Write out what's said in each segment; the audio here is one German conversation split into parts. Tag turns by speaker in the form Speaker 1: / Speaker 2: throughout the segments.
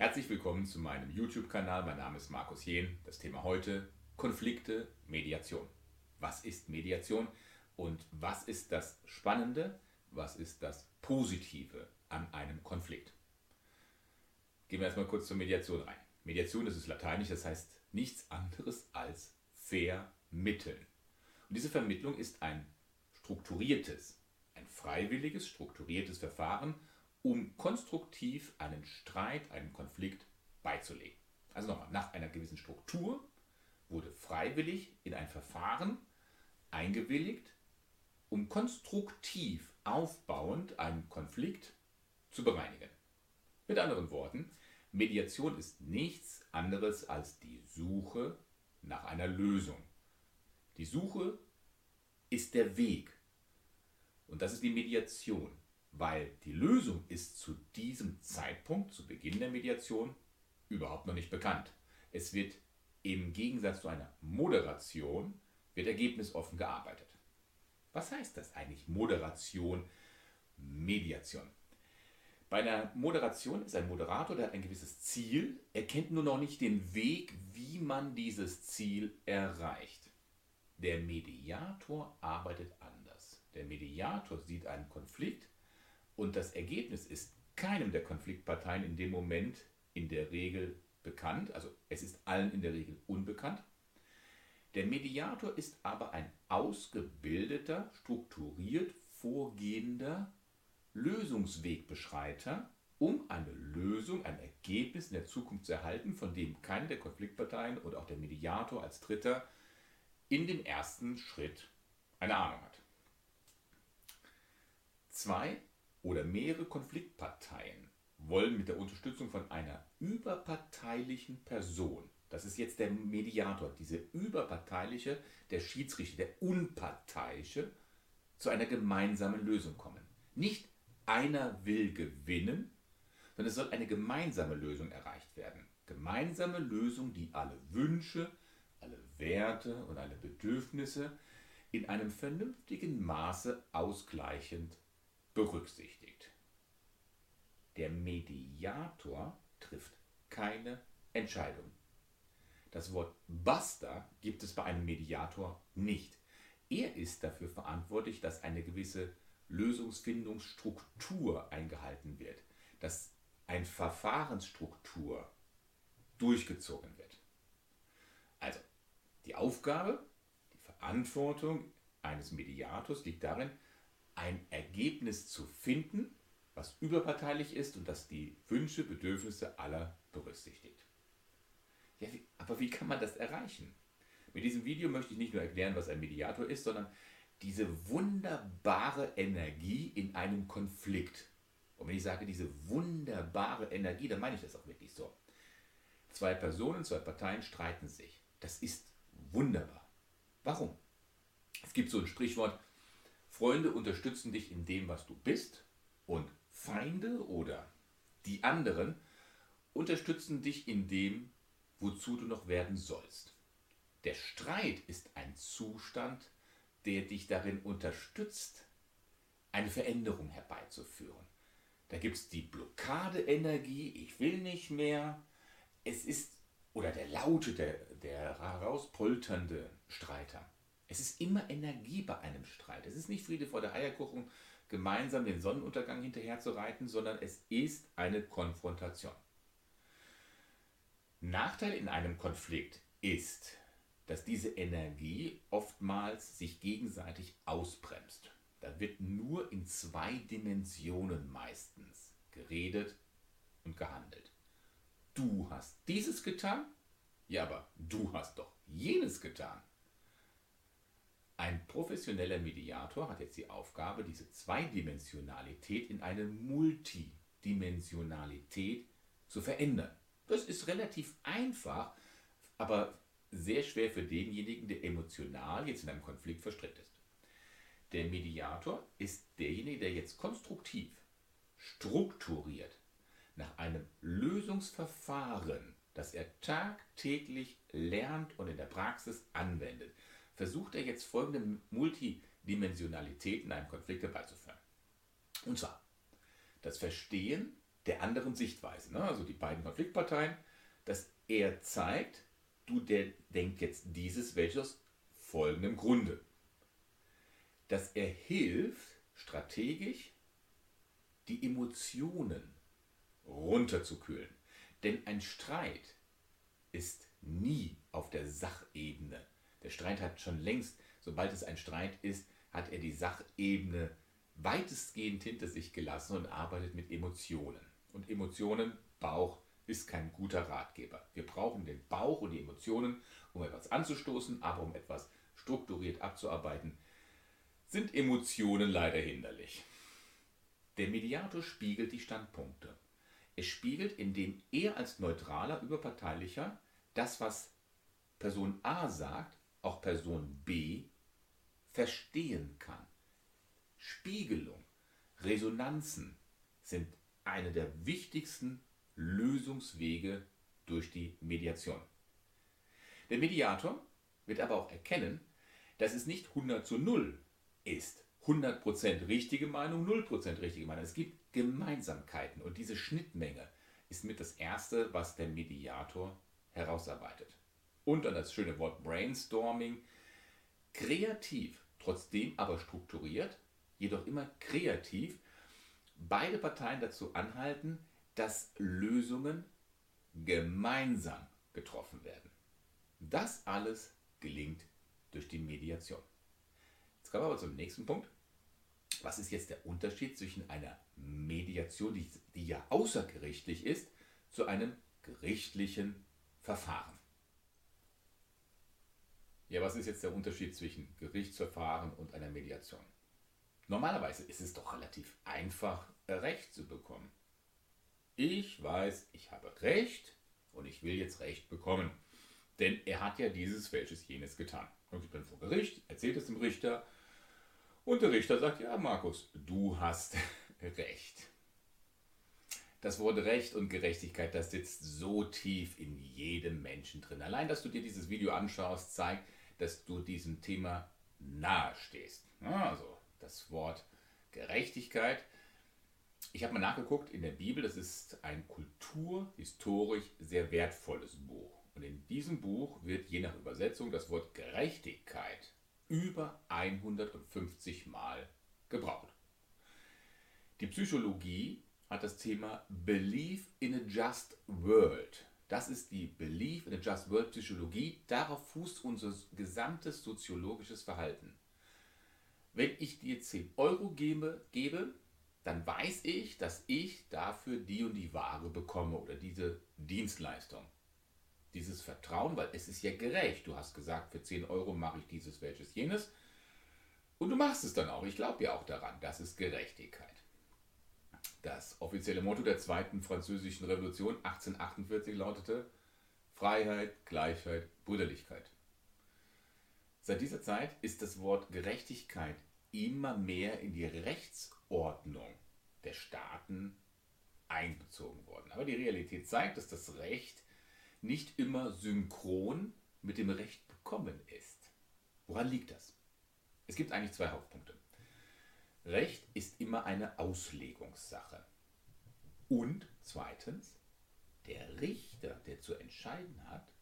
Speaker 1: Herzlich willkommen zu meinem YouTube-Kanal. Mein Name ist Markus Jehn. Das Thema heute Konflikte, Mediation. Was ist Mediation und was ist das Spannende, was ist das Positive an einem Konflikt? Gehen wir erstmal kurz zur Mediation rein. Mediation, das ist lateinisch, das heißt nichts anderes als vermitteln. Und diese Vermittlung ist ein strukturiertes, ein freiwilliges, strukturiertes Verfahren, um konstruktiv einen Streit, einen Konflikt beizulegen. Also nochmal, nach einer gewissen Struktur wurde freiwillig in ein Verfahren eingewilligt, um konstruktiv aufbauend einen Konflikt zu bereinigen. Mit anderen Worten, Mediation ist nichts anderes als die Suche nach einer Lösung. Die Suche ist der Weg. Und das ist die Mediation, weil die Lösung ist zu diesem Zeitpunkt, zu Beginn der Mediation, überhaupt noch nicht bekannt. Es wird im Gegensatz zu einer Moderation, wird ergebnisoffen gearbeitet. Was heißt das eigentlich Moderation, Mediation? Bei einer Moderation ist ein Moderator, der hat ein gewisses Ziel, er kennt nur noch nicht den Weg, wie man dieses Ziel erreicht. Der Mediator arbeitet anders. Der Mediator sieht einen Konflikt und das Ergebnis ist keinem der Konfliktparteien in dem Moment in der Regel bekannt, also es ist allen in der Regel unbekannt. Der Mediator ist aber ein ausgebildeter, strukturiert vorgehender Lösungswegbeschreiter, um eine Lösung, ein Ergebnis in der Zukunft zu erhalten, von dem keine der Konfliktparteien und auch der Mediator als Dritter in dem ersten Schritt eine Ahnung hat. Zwei oder mehrere Konfliktparteien wollen mit der Unterstützung von einer überparteilichen Person, das ist jetzt der Mediator, diese überparteiliche, der Schiedsrichter, der unparteiische, zu einer gemeinsamen Lösung kommen. Nicht einer will gewinnen, sondern es soll eine gemeinsame Lösung erreicht werden. Gemeinsame Lösung, die alle Wünsche, alle Werte und alle Bedürfnisse in einem vernünftigen Maße ausgleichend berücksichtigt. Der Mediator trifft keine Entscheidung. Das Wort Basta gibt es bei einem Mediator nicht. Er ist dafür verantwortlich, dass eine gewisse Lösungsfindungsstruktur eingehalten wird, dass eine Verfahrensstruktur durchgezogen wird. Also die Aufgabe, die Verantwortung eines Mediators liegt darin, ein Ergebnis zu finden, was überparteilich ist und das die Wünsche, Bedürfnisse aller berücksichtigt. Ja, wie, aber wie kann man das erreichen? Mit diesem Video möchte ich nicht nur erklären, was ein Mediator ist, sondern diese wunderbare Energie in einem Konflikt. Und wenn ich sage, diese wunderbare Energie, dann meine ich das auch wirklich so. Zwei Personen, zwei Parteien streiten sich. Das ist wunderbar. Warum? Es gibt so ein Sprichwort, Freunde unterstützen dich in dem, was du bist und Feinde oder die anderen unterstützen dich in dem, wozu du noch werden sollst. Der Streit ist ein Zustand, der dich darin unterstützt, eine Veränderung herbeizuführen. Da gibt es die Blockadeenergie, ich will nicht mehr. Es ist, oder der laute, der, der herauspolternde Streiter. Es ist immer Energie bei einem Streit. Es ist nicht Friede vor der Eierkuchen, gemeinsam den Sonnenuntergang hinterher zu reiten, sondern es ist eine Konfrontation. Nachteil in einem Konflikt ist, dass diese Energie oftmals sich gegenseitig ausbremst. Da wird nur in zwei Dimensionen meistens geredet und gehandelt. Du hast dieses getan, ja, aber du hast doch jenes getan. Ein professioneller Mediator hat jetzt die Aufgabe, diese Zweidimensionalität in eine Multidimensionalität zu verändern. Das ist relativ einfach, aber sehr schwer für denjenigen, der emotional jetzt in einem Konflikt verstrickt ist. Der Mediator ist derjenige, der jetzt konstruktiv, strukturiert, nach einem Lösungsverfahren, das er tagtäglich lernt und in der Praxis anwendet, versucht er jetzt folgende Multidimensionalität in einem Konflikt herbeizuführen. Und zwar das Verstehen der anderen Sichtweise. Ne? Also die beiden Konfliktparteien, dass er zeigt, du der denkt jetzt dieses, welches folgendem Grunde. Dass er hilft, strategisch die Emotionen runterzukühlen. Denn ein Streit ist nie auf der Sachebene. Der Streit hat schon längst, sobald es ein Streit ist, hat er die Sachebene weitestgehend hinter sich gelassen und arbeitet mit Emotionen. Und Emotionen, Bauch, ist kein guter Ratgeber. Wir brauchen den Bauch und die Emotionen, um etwas anzustoßen, aber um etwas strukturiert abzuarbeiten, sind Emotionen leider hinderlich. Der Mediator spiegelt die Standpunkte. Er spiegelt, indem er als neutraler, überparteilicher das, was Person A sagt, auch Person B verstehen kann. Spiegelung, Resonanzen sind eine der wichtigsten Lösungswege durch die Mediation. Der Mediator wird aber auch erkennen, dass es nicht 100 zu 0 ist. 100% richtige Meinung, 0% richtige Meinung. Es gibt Gemeinsamkeiten und diese Schnittmenge ist mit das Erste, was der Mediator herausarbeitet. Und dann das schöne Wort Brainstorming. Kreativ, trotzdem aber strukturiert, jedoch immer kreativ, beide Parteien dazu anhalten, dass Lösungen gemeinsam getroffen werden. Das alles gelingt durch die Mediation. Jetzt kommen wir aber zum nächsten Punkt. Was ist jetzt der Unterschied zwischen einer Mediation, die, die ja außergerichtlich ist, zu einem gerichtlichen Verfahren? Ja, was ist jetzt der Unterschied zwischen Gerichtsverfahren und einer Mediation? Normalerweise ist es doch relativ einfach, Recht zu bekommen. Ich weiß, ich habe Recht und ich will jetzt Recht bekommen. Denn er hat ja dieses, welches, jenes getan. Und ich bin vor Gericht, erzählt es dem Richter und der Richter sagt, ja Markus, du hast Recht. Das Wort Recht und Gerechtigkeit, das sitzt so tief in jedem Menschen drin. Allein, dass du dir dieses Video anschaust, zeigt, dass du diesem Thema nahe stehst. Also das Wort Gerechtigkeit. Ich habe mal nachgeguckt in der Bibel, das ist ein kulturhistorisch sehr wertvolles Buch. Und in diesem Buch wird je nach Übersetzung das Wort Gerechtigkeit über 150 Mal gebraucht. Die Psychologie hat das Thema Belief in a Just World. Das ist die Belief in a Just World Psychologie. Darauf fußt unser gesamtes soziologisches Verhalten. Wenn ich dir 10 Euro gebe, gebe, dann weiß ich, dass ich dafür die und die Ware bekomme oder diese Dienstleistung dieses Vertrauen, weil es ist ja gerecht. Du hast gesagt, für 10 Euro mache ich dieses, welches, jenes. Und du machst es dann auch. Ich glaube ja auch daran. Das ist Gerechtigkeit. Das offizielle Motto der Zweiten Französischen Revolution 1848 lautete Freiheit, Gleichheit, Brüderlichkeit. Seit dieser Zeit ist das Wort Gerechtigkeit immer mehr in die Rechtsordnung der Staaten einbezogen worden. Aber die Realität zeigt, dass das Recht nicht immer synchron mit dem Recht bekommen ist. Woran liegt das? Es gibt eigentlich zwei Hauptpunkte. Recht ist immer eine Auslegungssache. Und zweitens, der Richter, der zu entscheiden hat,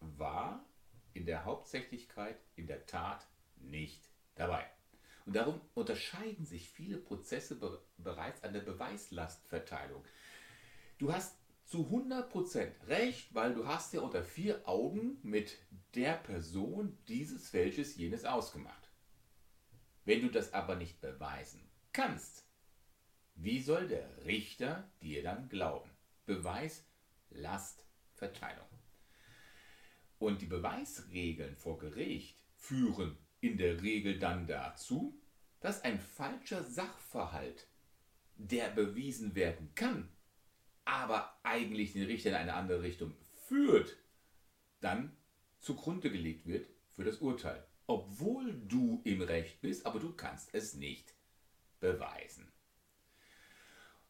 Speaker 1: war in der Hauptsächlichkeit in der Tat nicht dabei. Und darum unterscheiden sich viele Prozesse bereits an der Beweislastverteilung. Du hast zu 100% recht, weil du hast ja unter vier Augen mit der Person dieses, welches, jenes ausgemacht. Wenn du das aber nicht beweisen kannst, wie soll der Richter dir dann glauben? Beweis, Last, Verteilung. Und die Beweisregeln vor Gericht führen in der Regel dann dazu, dass ein falscher Sachverhalt, der bewiesen werden kann, aber eigentlich den Richter in eine andere Richtung führt, dann zugrunde gelegt wird für das Urteil. Obwohl du im Recht bist, aber du kannst es nicht beweisen.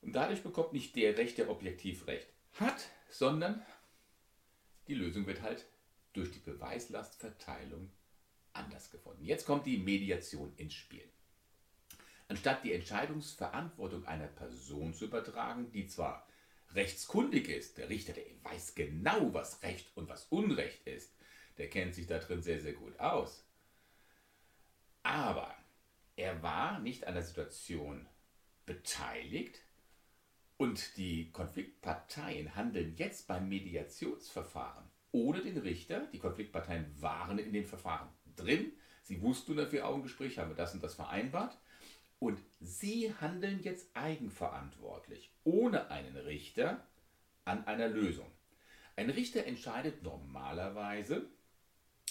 Speaker 1: Und dadurch bekommt nicht der Recht, der objektiv Recht hat, sondern die Lösung wird halt durch die Beweislastverteilung anders gefunden. Jetzt kommt die Mediation ins Spiel. Anstatt die Entscheidungsverantwortung einer Person zu übertragen, die zwar rechtskundig ist, der Richter, der weiß genau, was Recht und was Unrecht ist, der kennt sich da drin sehr, sehr gut aus. Aber er war nicht an der Situation beteiligt und die Konfliktparteien handeln jetzt beim Mediationsverfahren ohne den Richter. Die Konfliktparteien waren in dem Verfahren drin. Sie wussten unter vier Augengespräch, haben wir das und das vereinbart. Und sie handeln jetzt eigenverantwortlich, ohne einen Richter, an einer Lösung. Ein Richter entscheidet normalerweise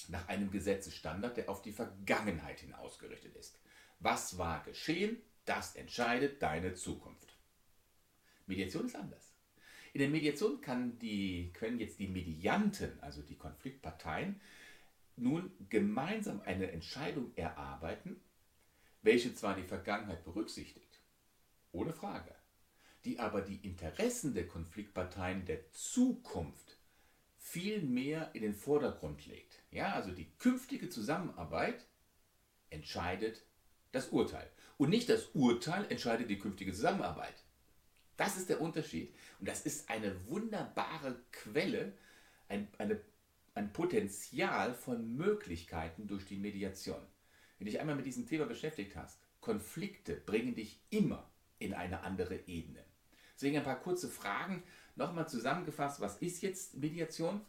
Speaker 1: nach einem Gesetzesstandard, der auf die Vergangenheit hin ausgerichtet ist. Was war geschehen? Das entscheidet deine Zukunft. Mediation ist anders. In der Mediation kann die, können jetzt die Medianten, also die Konfliktparteien, nun gemeinsam eine Entscheidung erarbeiten, welche zwar die Vergangenheit berücksichtigt, ohne Frage, die aber die Interessen der Konfliktparteien der Zukunft viel mehr in den Vordergrund legt. Ja, also die künftige Zusammenarbeit entscheidet das Urteil. Und nicht das Urteil entscheidet die künftige Zusammenarbeit. Das ist der Unterschied. Und das ist eine wunderbare Quelle, ein, eine, ein Potenzial von Möglichkeiten durch die Mediation. Wenn du dich einmal mit diesem Thema beschäftigt hast, Konflikte bringen dich immer in eine andere Ebene. Deswegen ein paar kurze Fragen. Nochmal zusammengefasst, was ist jetzt Mediation?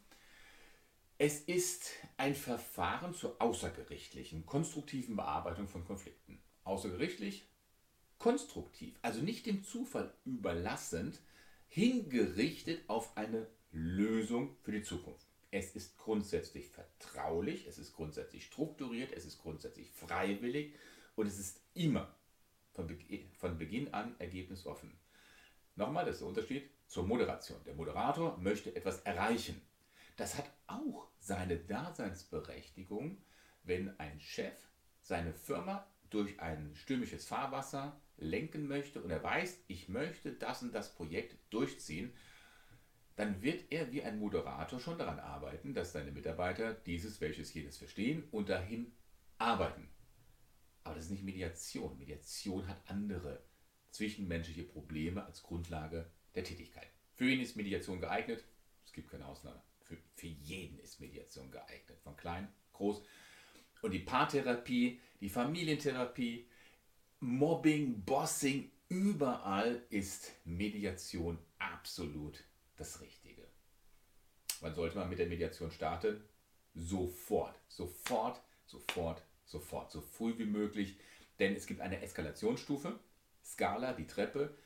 Speaker 1: Es ist ein Verfahren zur außergerichtlichen, konstruktiven Bearbeitung von Konflikten. Außergerichtlich, konstruktiv, also nicht dem Zufall überlassend, hingerichtet auf eine Lösung für die Zukunft. Es ist grundsätzlich vertraulich, es ist grundsätzlich strukturiert, es ist grundsätzlich freiwillig und es ist immer von, Be von Beginn an ergebnisoffen. Nochmal, das ist der Unterschied zur Moderation. Der Moderator möchte etwas erreichen. Das hat auch seine Daseinsberechtigung, wenn ein Chef seine Firma durch ein stürmisches Fahrwasser lenken möchte und er weiß, ich möchte das und das Projekt durchziehen, dann wird er wie ein Moderator schon daran arbeiten, dass seine Mitarbeiter dieses, welches jenes verstehen und dahin arbeiten. Aber das ist nicht Mediation. Mediation hat andere zwischenmenschliche Probleme als Grundlage der Tätigkeit. Für wen ist Mediation geeignet? Es gibt keine Ausnahme. Für, für jeden ist Mediation geeignet, von klein, groß. Und die Paartherapie, die Familientherapie, Mobbing, Bossing, überall ist Mediation absolut das Richtige. Wann sollte man mit der Mediation starten? Sofort, sofort, sofort, sofort, so früh wie möglich, denn es gibt eine Eskalationsstufe, Skala, die Treppe.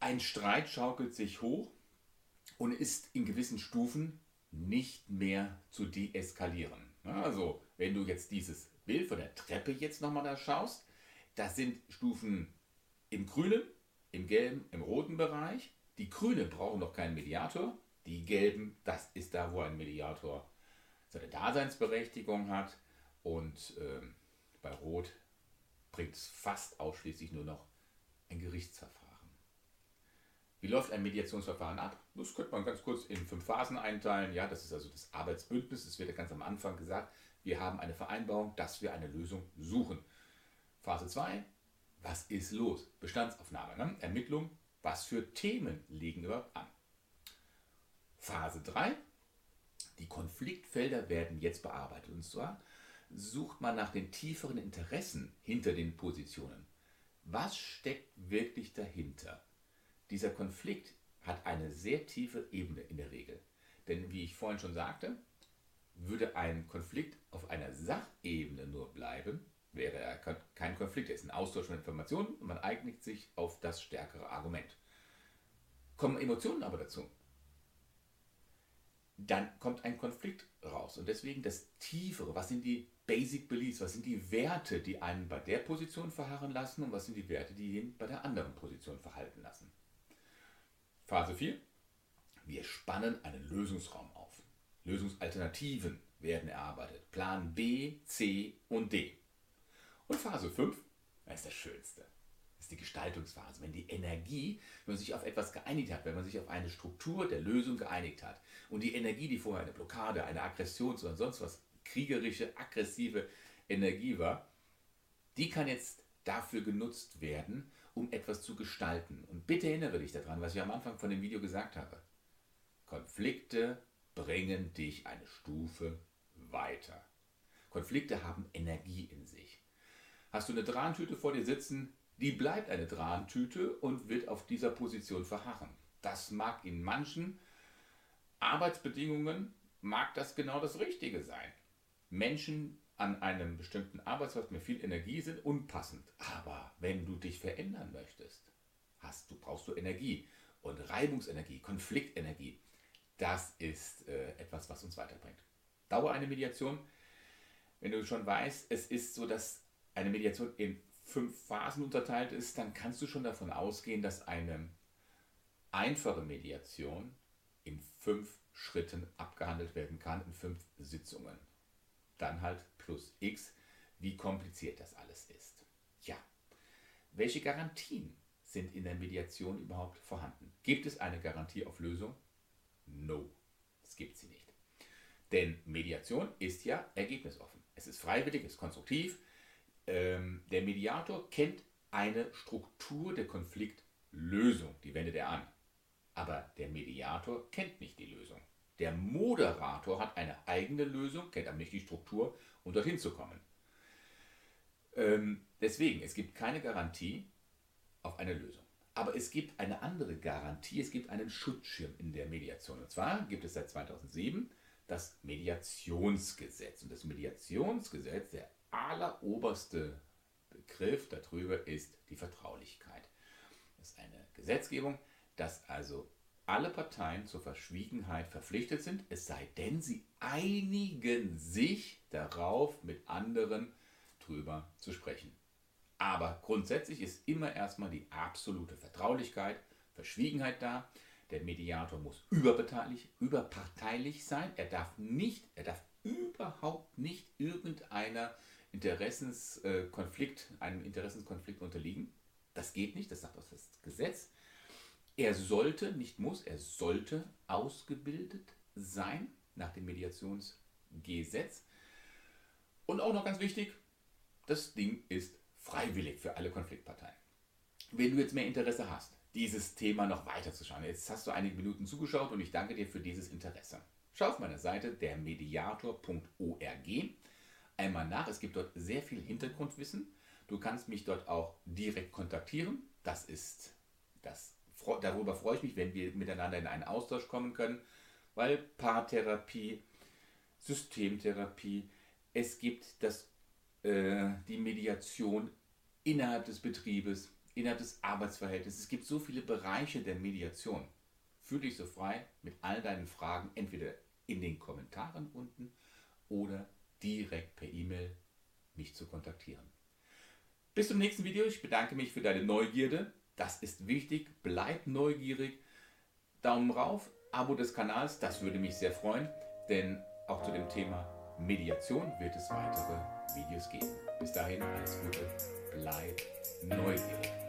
Speaker 1: Ein Streit schaukelt sich hoch und ist in gewissen Stufen nicht mehr zu deeskalieren. Also, wenn du jetzt dieses Bild von der Treppe jetzt nochmal da schaust, das sind Stufen im grünen, im gelben, im roten Bereich. Die grünen brauchen noch keinen Mediator. Die gelben, das ist da, wo ein Mediator seine Daseinsberechtigung hat. Und äh, bei Rot bringt es fast ausschließlich nur noch ein Gerichtsverfahren. Wie läuft ein Mediationsverfahren ab? Das könnte man ganz kurz in fünf Phasen einteilen. Ja, das ist also das Arbeitsbündnis. Es wird ja ganz am Anfang gesagt, wir haben eine Vereinbarung, dass wir eine Lösung suchen. Phase 2, was ist los? Bestandsaufnahme, ne? Ermittlung, was für Themen liegen überhaupt an? Phase 3, die Konfliktfelder werden jetzt bearbeitet. Und zwar sucht man nach den tieferen Interessen hinter den Positionen. Was steckt wirklich dahinter? Dieser Konflikt hat eine sehr tiefe Ebene in der Regel. Denn wie ich vorhin schon sagte, würde ein Konflikt auf einer Sachebene nur bleiben, wäre er kein Konflikt, er ist ein Austausch von Informationen und man eignet sich auf das stärkere Argument. Kommen Emotionen aber dazu, dann kommt ein Konflikt raus. Und deswegen das Tiefere, was sind die Basic Beliefs, was sind die Werte, die einen bei der Position verharren lassen und was sind die Werte, die ihn bei der anderen Position verhalten lassen. Phase 4. Wir spannen einen Lösungsraum auf. Lösungsalternativen werden erarbeitet. Plan B, C und D. Und Phase 5, das ist das Schönste. Das ist die Gestaltungsphase. Wenn die Energie, wenn man sich auf etwas geeinigt hat, wenn man sich auf eine Struktur der Lösung geeinigt hat und die Energie, die vorher eine Blockade, eine Aggression oder sonst was, kriegerische, aggressive Energie war, die kann jetzt dafür genutzt werden, um etwas zu gestalten. Und bitte erinnere dich daran, was ich am Anfang von dem Video gesagt habe. Konflikte bringen dich eine Stufe weiter. Konflikte haben Energie in sich. Hast du eine Drahntüte vor dir sitzen, die bleibt eine Drahntüte und wird auf dieser Position verharren. Das mag in manchen Arbeitsbedingungen, mag das genau das Richtige sein. Menschen an einem bestimmten Arbeitsplatz mit viel Energie sind unpassend. Aber wenn du dich verändern möchtest, hast du, brauchst du Energie und Reibungsenergie, Konfliktenergie. Das ist äh, etwas, was uns weiterbringt. Dauer eine Mediation, wenn du schon weißt, es ist so, dass eine Mediation in fünf Phasen unterteilt ist, dann kannst du schon davon ausgehen, dass eine einfache Mediation in fünf Schritten abgehandelt werden kann, in fünf Sitzungen. Dann halt plus x, wie kompliziert das alles ist. Ja, welche Garantien sind in der Mediation überhaupt vorhanden? Gibt es eine Garantie auf Lösung? No, es gibt sie nicht. Denn Mediation ist ja ergebnisoffen. Es ist freiwillig, es ist konstruktiv. Ähm, der Mediator kennt eine Struktur der Konfliktlösung, die wendet er an. Aber der Mediator kennt nicht die Lösung. Der Moderator hat eine eigene Lösung, kennt aber nicht die Struktur, um dorthin zu kommen. Ähm, deswegen, es gibt keine Garantie auf eine Lösung. Aber es gibt eine andere Garantie, es gibt einen Schutzschirm in der Mediation. Und zwar gibt es seit 2007 das Mediationsgesetz. Und das Mediationsgesetz, der alleroberste Begriff darüber ist die Vertraulichkeit. Das ist eine Gesetzgebung, dass also alle Parteien zur Verschwiegenheit verpflichtet sind, es sei denn, sie einigen sich darauf, mit anderen drüber zu sprechen. Aber grundsätzlich ist immer erstmal die absolute Vertraulichkeit, Verschwiegenheit da. Der Mediator muss überparteilich, überparteilich sein. Er darf nicht, er darf überhaupt nicht irgendeiner Interessenskonflikt, einem Interessenskonflikt unterliegen. Das geht nicht, das sagt auch das Gesetz. Er sollte, nicht muss, er sollte ausgebildet sein nach dem Mediationsgesetz. Und auch noch ganz wichtig, das Ding ist freiwillig für alle Konfliktparteien. Wenn du jetzt mehr Interesse hast, dieses Thema noch weiter zu schauen, jetzt hast du einige Minuten zugeschaut und ich danke dir für dieses Interesse. Schau auf meiner Seite dermediator.org einmal nach. Es gibt dort sehr viel Hintergrundwissen. Du kannst mich dort auch direkt kontaktieren. Das ist das darüber freue ich mich, wenn wir miteinander in einen Austausch kommen können, weil Paartherapie, Systemtherapie, es gibt das, äh, die Mediation innerhalb des Betriebes, innerhalb des Arbeitsverhältnisses. Es gibt so viele Bereiche der Mediation. Fühl dich so frei mit all deinen Fragen, entweder in den Kommentaren unten oder direkt per E-Mail mich zu kontaktieren. Bis zum nächsten Video. Ich bedanke mich für deine Neugierde. Das ist wichtig. Bleib neugierig. Daumen rauf, Abo des Kanals, das würde mich sehr freuen, denn auch zu dem Thema Mediation wird es weitere Videos geben. Bis dahin alles Gute, bleib neugierig.